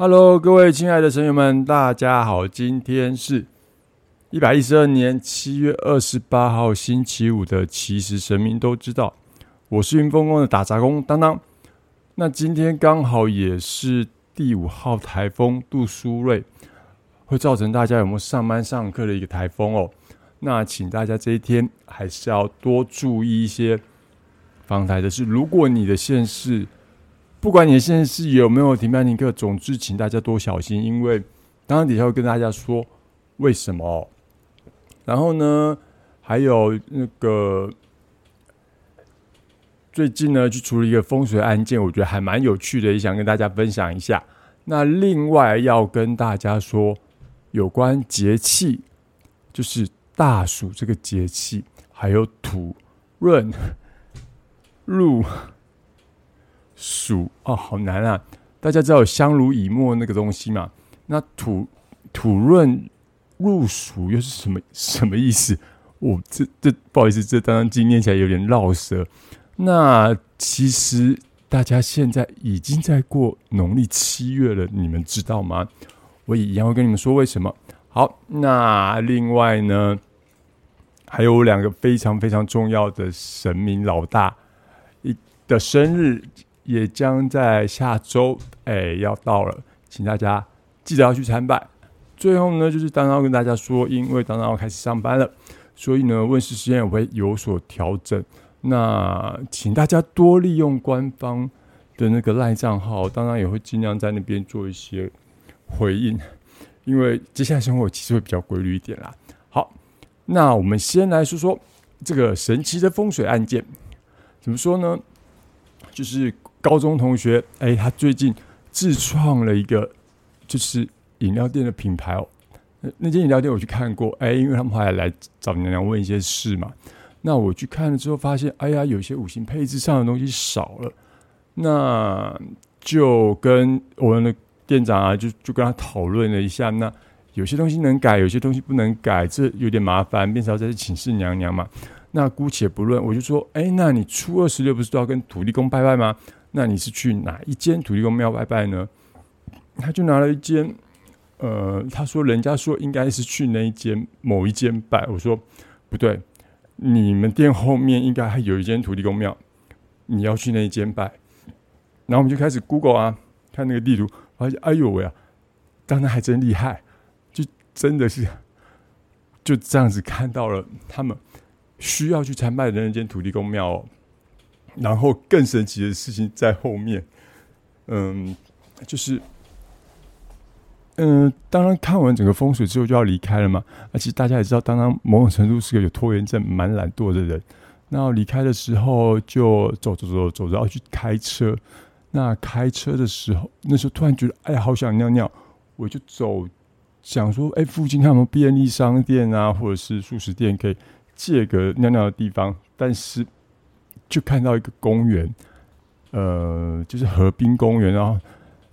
Hello，各位亲爱的神友们，大家好！今天是一百一十二年七月二十八号星期五的，其实神明都知道，我是云峰宫的打杂工当当。那今天刚好也是第五号台风杜苏芮，会造成大家有没有上班上课的一个台风哦。那请大家这一天还是要多注意一些防台的事。如果你的县市，不管你现在是有没有停班停课，总之请大家多小心，因为刚刚底下会跟大家说为什么。然后呢，还有那个最近呢，去处理一个风水案件，我觉得还蛮有趣的，也想跟大家分享一下。那另外要跟大家说有关节气，就是大暑这个节气，还有土润入。暑哦，好难啊！大家知道有香炉以沫那个东西嘛？那土土润入暑又是什么什么意思？我这这不好意思，这当然今念起来有点绕舌。那其实大家现在已经在过农历七月了，你们知道吗？我也一样会跟你们说为什么。好，那另外呢，还有两个非常非常重要的神明老大一的生日。也将在下周，哎，要到了，请大家记得要去参拜。最后呢，就是当然要跟大家说，因为当然要开始上班了，所以呢，问世时间也会有所调整。那请大家多利用官方的那个赖账号，当然也会尽量在那边做一些回应，因为接下来生活其实会比较规律一点啦。好，那我们先来说说这个神奇的风水案件，怎么说呢？就是。高中同学，哎，他最近自创了一个就是饮料店的品牌哦。那间饮料店我去看过，哎，因为他们后来来找娘娘问一些事嘛。那我去看了之后，发现，哎呀，有些五行配置上的东西少了。那就跟我们的店长啊，就就跟他讨论了一下。那有些东西能改，有些东西不能改，这有点麻烦，变成要再去请示娘娘嘛。那姑且不论，我就说，哎，那你初二十六不是都要跟土地公拜拜吗？那你是去哪一间土地公庙拜拜呢？他就拿了一间，呃，他说人家说应该是去那一间某一间拜。我说不对，你们店后面应该还有一间土地公庙，你要去那一间拜。然后我们就开始 Google 啊，看那个地图，发现哎呦喂啊，当然还真厉害，就真的是就这样子看到了他们需要去参拜的那间土地公庙哦。然后更神奇的事情在后面，嗯，就是，嗯，当然看完整个风水之后就要离开了嘛。而且大家也知道，当当某种程度是个有拖延症、蛮懒惰的人。那离开的时候就走走走走，着要去开车。那开车的时候，那时候突然觉得，哎呀，好想尿尿，我就走，想说，哎，附近看有没有便利商店啊，或者是素食店可以借个尿尿的地方？但是。就看到一个公园，呃，就是河滨公园，然后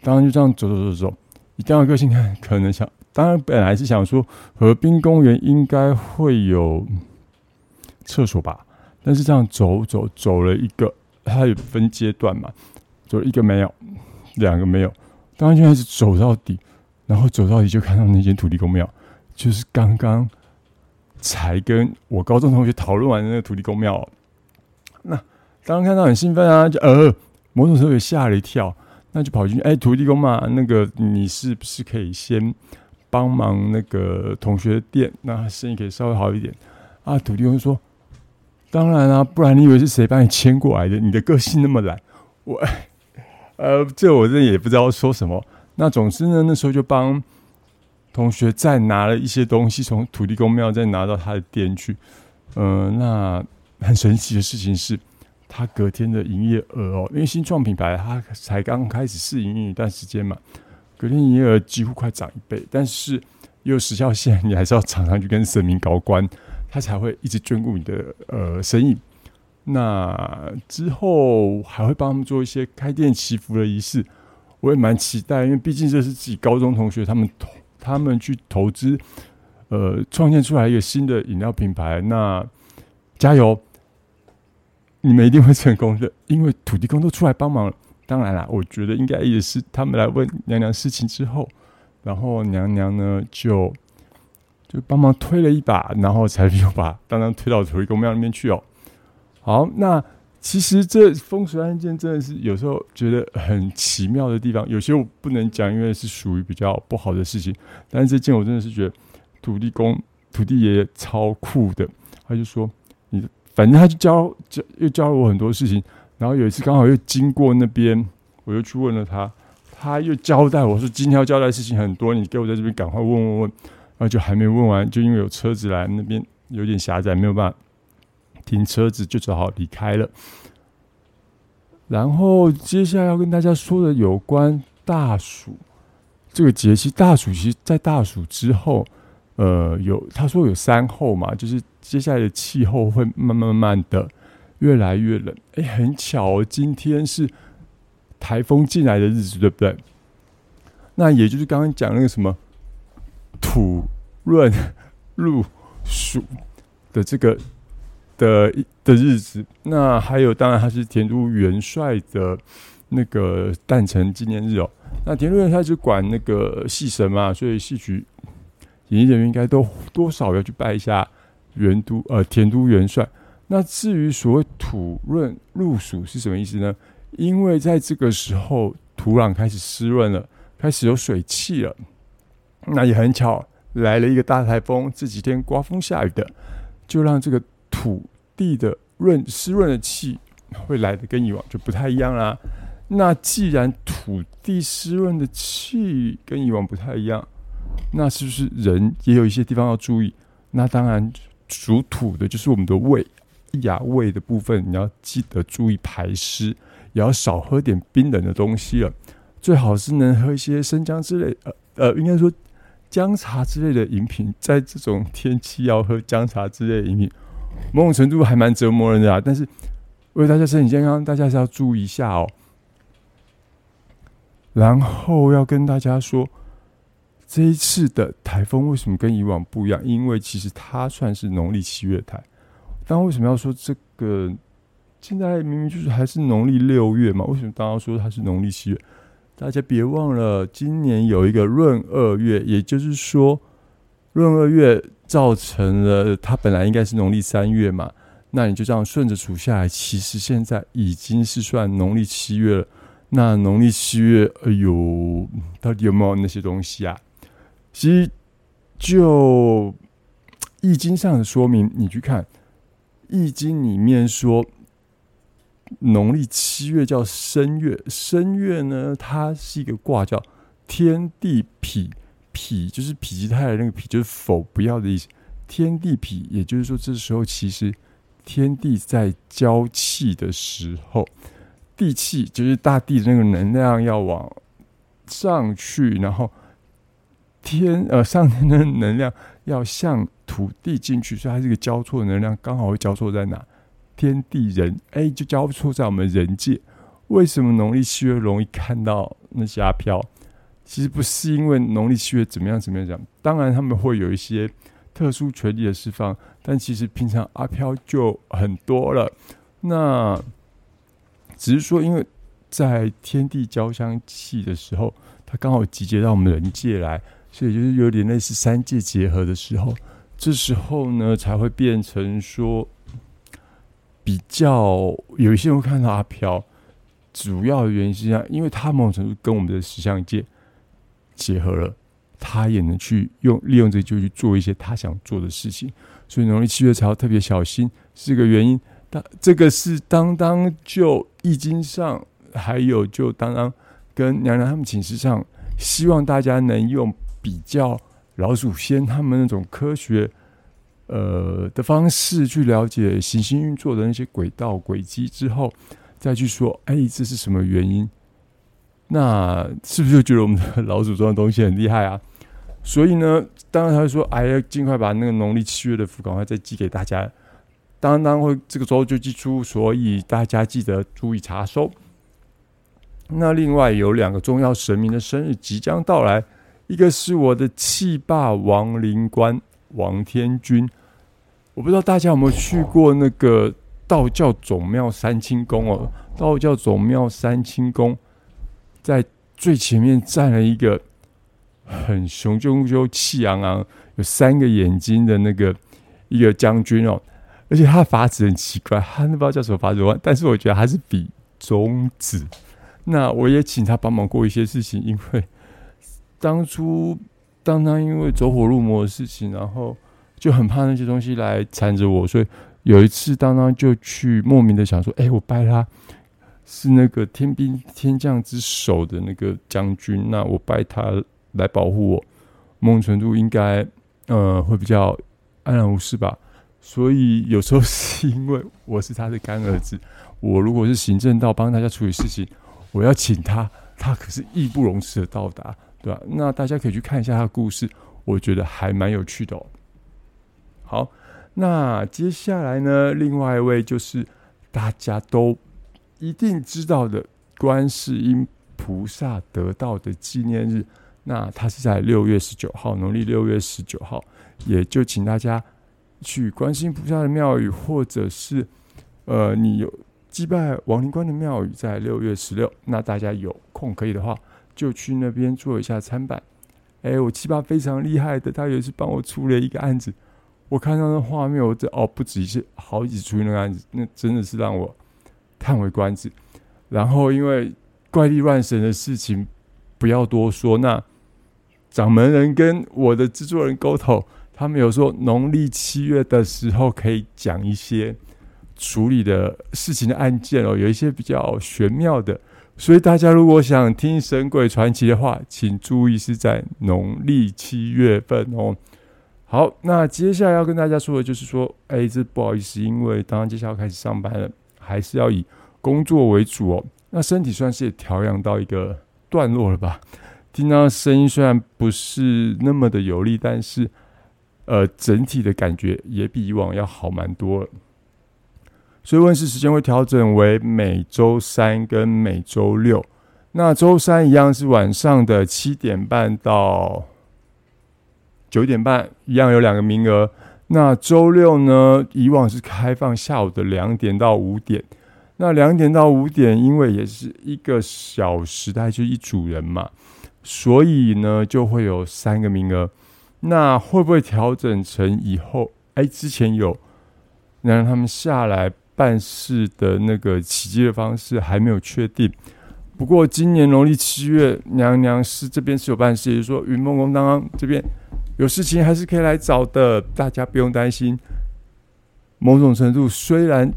当然就这样走走走走，以这样的个性看，可能想，当然本来是想说河滨公园应该会有厕所吧，但是这样走走走了一个，它有分阶段嘛，走一个没有，两个没有，当然就开始走到底，然后走到底就看到那间土地公庙，就是刚刚才跟我高中同学讨论完的那个土地公庙。那刚刚看到很兴奋啊，就呃，某种时候也吓了一跳，那就跑进去，哎，土地公嘛，那个你是不是可以先帮忙那个同学店，那生意可以稍微好一点啊？土地公说，当然啊，不然你以为是谁把你牵过来的？你的个性那么懒，我，呃，这我这也不知道说什么。那总之呢，那时候就帮同学再拿了一些东西，从土地公庙再拿到他的店去，嗯，那。很神奇的事情是，他隔天的营业额哦，因为新创品牌，他才刚开始试营运一段时间嘛，隔天营业额几乎快涨一倍。但是有时效线，你还是要常常去跟神明搞关，他才会一直眷顾你的呃生意。那之后还会帮他们做一些开店祈福的仪式，我也蛮期待，因为毕竟这是自己高中同学他们投他们去投资，呃，创建出来一个新的饮料品牌，那加油！你们一定会成功的，因为土地公都出来帮忙了，当然啦，我觉得应该也是他们来问娘娘事情之后，然后娘娘呢就就帮忙推了一把，然后才又把当当推到土地公庙那边去哦。好，那其实这风水案件真的是有时候觉得很奇妙的地方，有些我不能讲，因为是属于比较不好的事情。但是这件我真的是觉得土地公、土地爷爷超酷的，他就说你反正他就教教又教了我很多事情。然后有一次刚好又经过那边，我又去问了他，他又交代我说今天要交代事情很多，你给我在这边赶快问问问。然后就还没问完，就因为有车子来，那边有点狭窄，没有办法停车子，就只好离开了。然后接下来要跟大家说的有关大暑这个节气，大暑其实，在大暑之后，呃，有他说有三候嘛，就是接下来的气候会慢慢慢的。越来越冷，哎，很巧，今天是台风进来的日子，对不对？那也就是刚刚讲那个什么土润入暑的这个的的日子。那还有，当然他是田都元帅的那个诞辰纪念日哦。那田都元帅是管那个戏神嘛，所以戏曲演艺人员应该都多少要去拜一下元都呃田都元帅。那至于所谓土润入暑是什么意思呢？因为在这个时候土壤开始湿润了，开始有水汽了。那也很巧，来了一个大台风，这几天刮风下雨的，就让这个土地的润湿润的气会来的跟以往就不太一样啦。那既然土地湿润的气跟以往不太一样，那是不是人也有一些地方要注意？那当然，属土的就是我们的胃。牙胃的部分，你要记得注意排湿，也要少喝点冰冷的东西了。最好是能喝一些生姜之类，呃呃，应该说姜茶之类的饮品。在这种天气，要喝姜茶之类的饮品，某种程度还蛮折磨人的啊。但是为大家身体健康，大家是要注意一下哦。然后要跟大家说，这一次的台风为什么跟以往不一样？因为其实它算是农历七月台。但为什么要说这个？现在明明就是还是农历六月嘛，为什么刚刚说它是农历七月？大家别忘了，今年有一个闰二月，也就是说，闰二月造成了它本来应该是农历三月嘛，那你就这样顺着数下来，其实现在已经是算农历七月了。那农历七月，哎呦，到底有没有那些东西啊？其实就易经上的说明，你去看。易经里面说，农历七月叫申月，申月呢，它是一个卦叫天地否，否就是否极泰来那个否，就是否不要的意思。天地否，也就是说，这时候其实天地在交气的时候，地气就是大地的那个能量要往上去，然后天呃上天的能量要向。土地进去，所以它是一个交错的能量，刚好会交错在哪？天地人，哎，就交错在我们人界。为什么农历七月容易看到那些阿飘？其实不是因为农历七月怎么样怎么样讲，当然他们会有一些特殊权利的释放，但其实平常阿飘就很多了。那只是说，因为在天地交相气的时候，它刚好集结到我们人界来，所以就是有点类似三界结合的时候。这时候呢，才会变成说比较有一些人会看到阿飘，主要的原因是这样，因为他某种程度跟我们的石像界结合了，他也能去用利用这就去做一些他想做的事情，所以农历七月才要特别小心，是个原因。当这个是当当就易经上，还有就当当跟娘娘他们寝室上，希望大家能用比较。老祖先他们那种科学，呃的方式去了解行星运作的那些轨道轨迹之后，再去说，哎，这是什么原因？那是不是就觉得我们的老祖宗的东西很厉害啊？所以呢，当然他说，哎呀，尽快把那个农历七月的符赶快再寄给大家。当当会这个周就寄出，所以大家记得注意查收。那另外有两个重要神明的生日即将到来。一个是我的气霸王灵官王天君，我不知道大家有没有去过那个道教总庙三清宫哦，道教总庙三清宫在最前面站了一个很雄赳赳、气昂昂、有三个眼睛的那个一个将军哦，而且他的法子很奇怪，他不知道叫什么法子，但是我觉得他是比中指。那我也请他帮忙过一些事情，因为当初当他因为走火入魔的事情，然后就很怕那些东西来缠着我，所以有一次当当就去莫名的想说，哎，我拜他是那个天兵天将之首的那个将军，那我拜他来保护我，某种程度应该呃会比较安然无事吧。所以有时候是因为我是他的干儿子，我如果是行政道帮大家处理事情。我要请他，他可是义不容辞的到达，对吧？那大家可以去看一下他的故事，我觉得还蛮有趣的哦。好，那接下来呢，另外一位就是大家都一定知道的观世音菩萨得道的纪念日，那他是在六月十九号，农历六月十九号，也就请大家去观世音菩萨的庙宇，或者是呃，你有。祭拜王灵官的庙宇在六月十六，那大家有空可以的话，就去那边做一下参拜。哎，我七八非常厉害的，他有一次帮我出了一个案子，我看到那画面，我这哦不止一次，好几次出那个案子，那真的是让我叹为观止。然后因为怪力乱神的事情，不要多说。那掌门人跟我的制作人沟通，他们有说农历七月的时候可以讲一些。处理的事情的案件哦，有一些比较玄妙的，所以大家如果想听神鬼传奇的话，请注意是在农历七月份哦。好，那接下来要跟大家说的就是说，哎，这不好意思，因为当然接下来要开始上班了，还是要以工作为主哦。那身体算是也调养到一个段落了吧？听到声音虽然不是那么的有力，但是呃，整体的感觉也比以往要好蛮多了。所以问世时间会调整为每周三跟每周六。那周三一样是晚上的七点半到九点半，一样有两个名额。那周六呢，以往是开放下午的两点到五点。那两点到五点，因为也是一个小时，大概就一组人嘛，所以呢就会有三个名额。那会不会调整成以后？哎，之前有能让他们下来。办事的那个起机的方式还没有确定，不过今年农历七月，娘娘是这边是有办事，也就是说云梦宫当刚这边有事情还是可以来找的，大家不用担心。某种程度虽然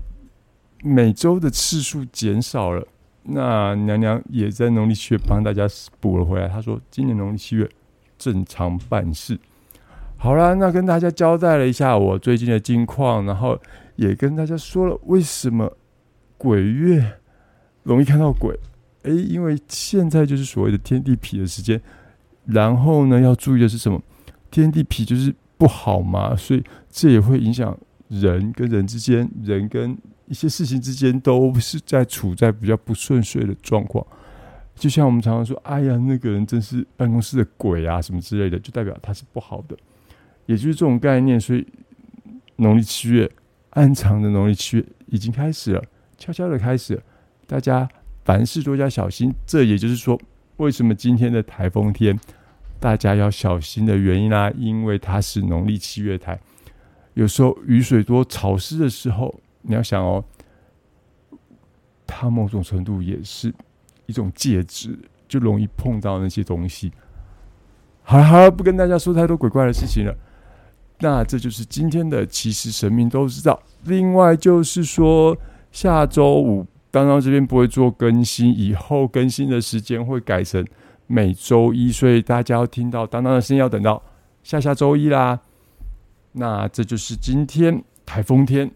每周的次数减少了，那娘娘也在农历七月帮大家补了回来。她说今年农历七月正常办事。好了，那跟大家交代了一下我最近的近况，然后。也跟大家说了，为什么鬼月容易看到鬼？诶，因为现在就是所谓的天地痞的时间。然后呢，要注意的是什么？天地痞就是不好嘛，所以这也会影响人跟人之间，人跟一些事情之间都是在处在比较不顺遂的状况。就像我们常常说：“哎呀，那个人真是办公室的鬼啊，什么之类的”，就代表他是不好的。也就是这种概念。所以农历七月。暗藏的农历七月已经开始了，悄悄的开始。大家凡事多加小心。这也就是说，为什么今天的台风天大家要小心的原因啦？因为它是农历七月台，有时候雨水多、潮湿的时候，你要想哦，它某种程度也是一种介质，就容易碰到那些东西。好了好了，不跟大家说太多鬼怪的事情了。那这就是今天的，其实神明都知道。另外就是说，下周五当当这边不会做更新，以后更新的时间会改成每周一，所以大家要听到当当的声音要等到下下周一啦。那这就是今天台风天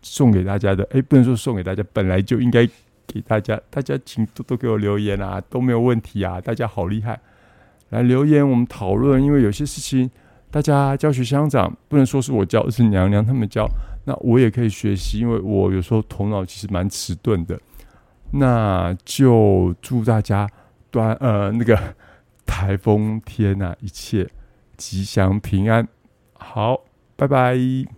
送给大家的，哎，不能说送给大家，本来就应该给大家，大家请多多给我留言啊，都没有问题啊，大家好厉害，来留言我们讨论，因为有些事情。大家教学相长，不能说是我教，是娘娘他们教。那我也可以学习，因为我有时候头脑其实蛮迟钝的。那就祝大家端呃那个台风天呐，一切吉祥平安。好，拜拜。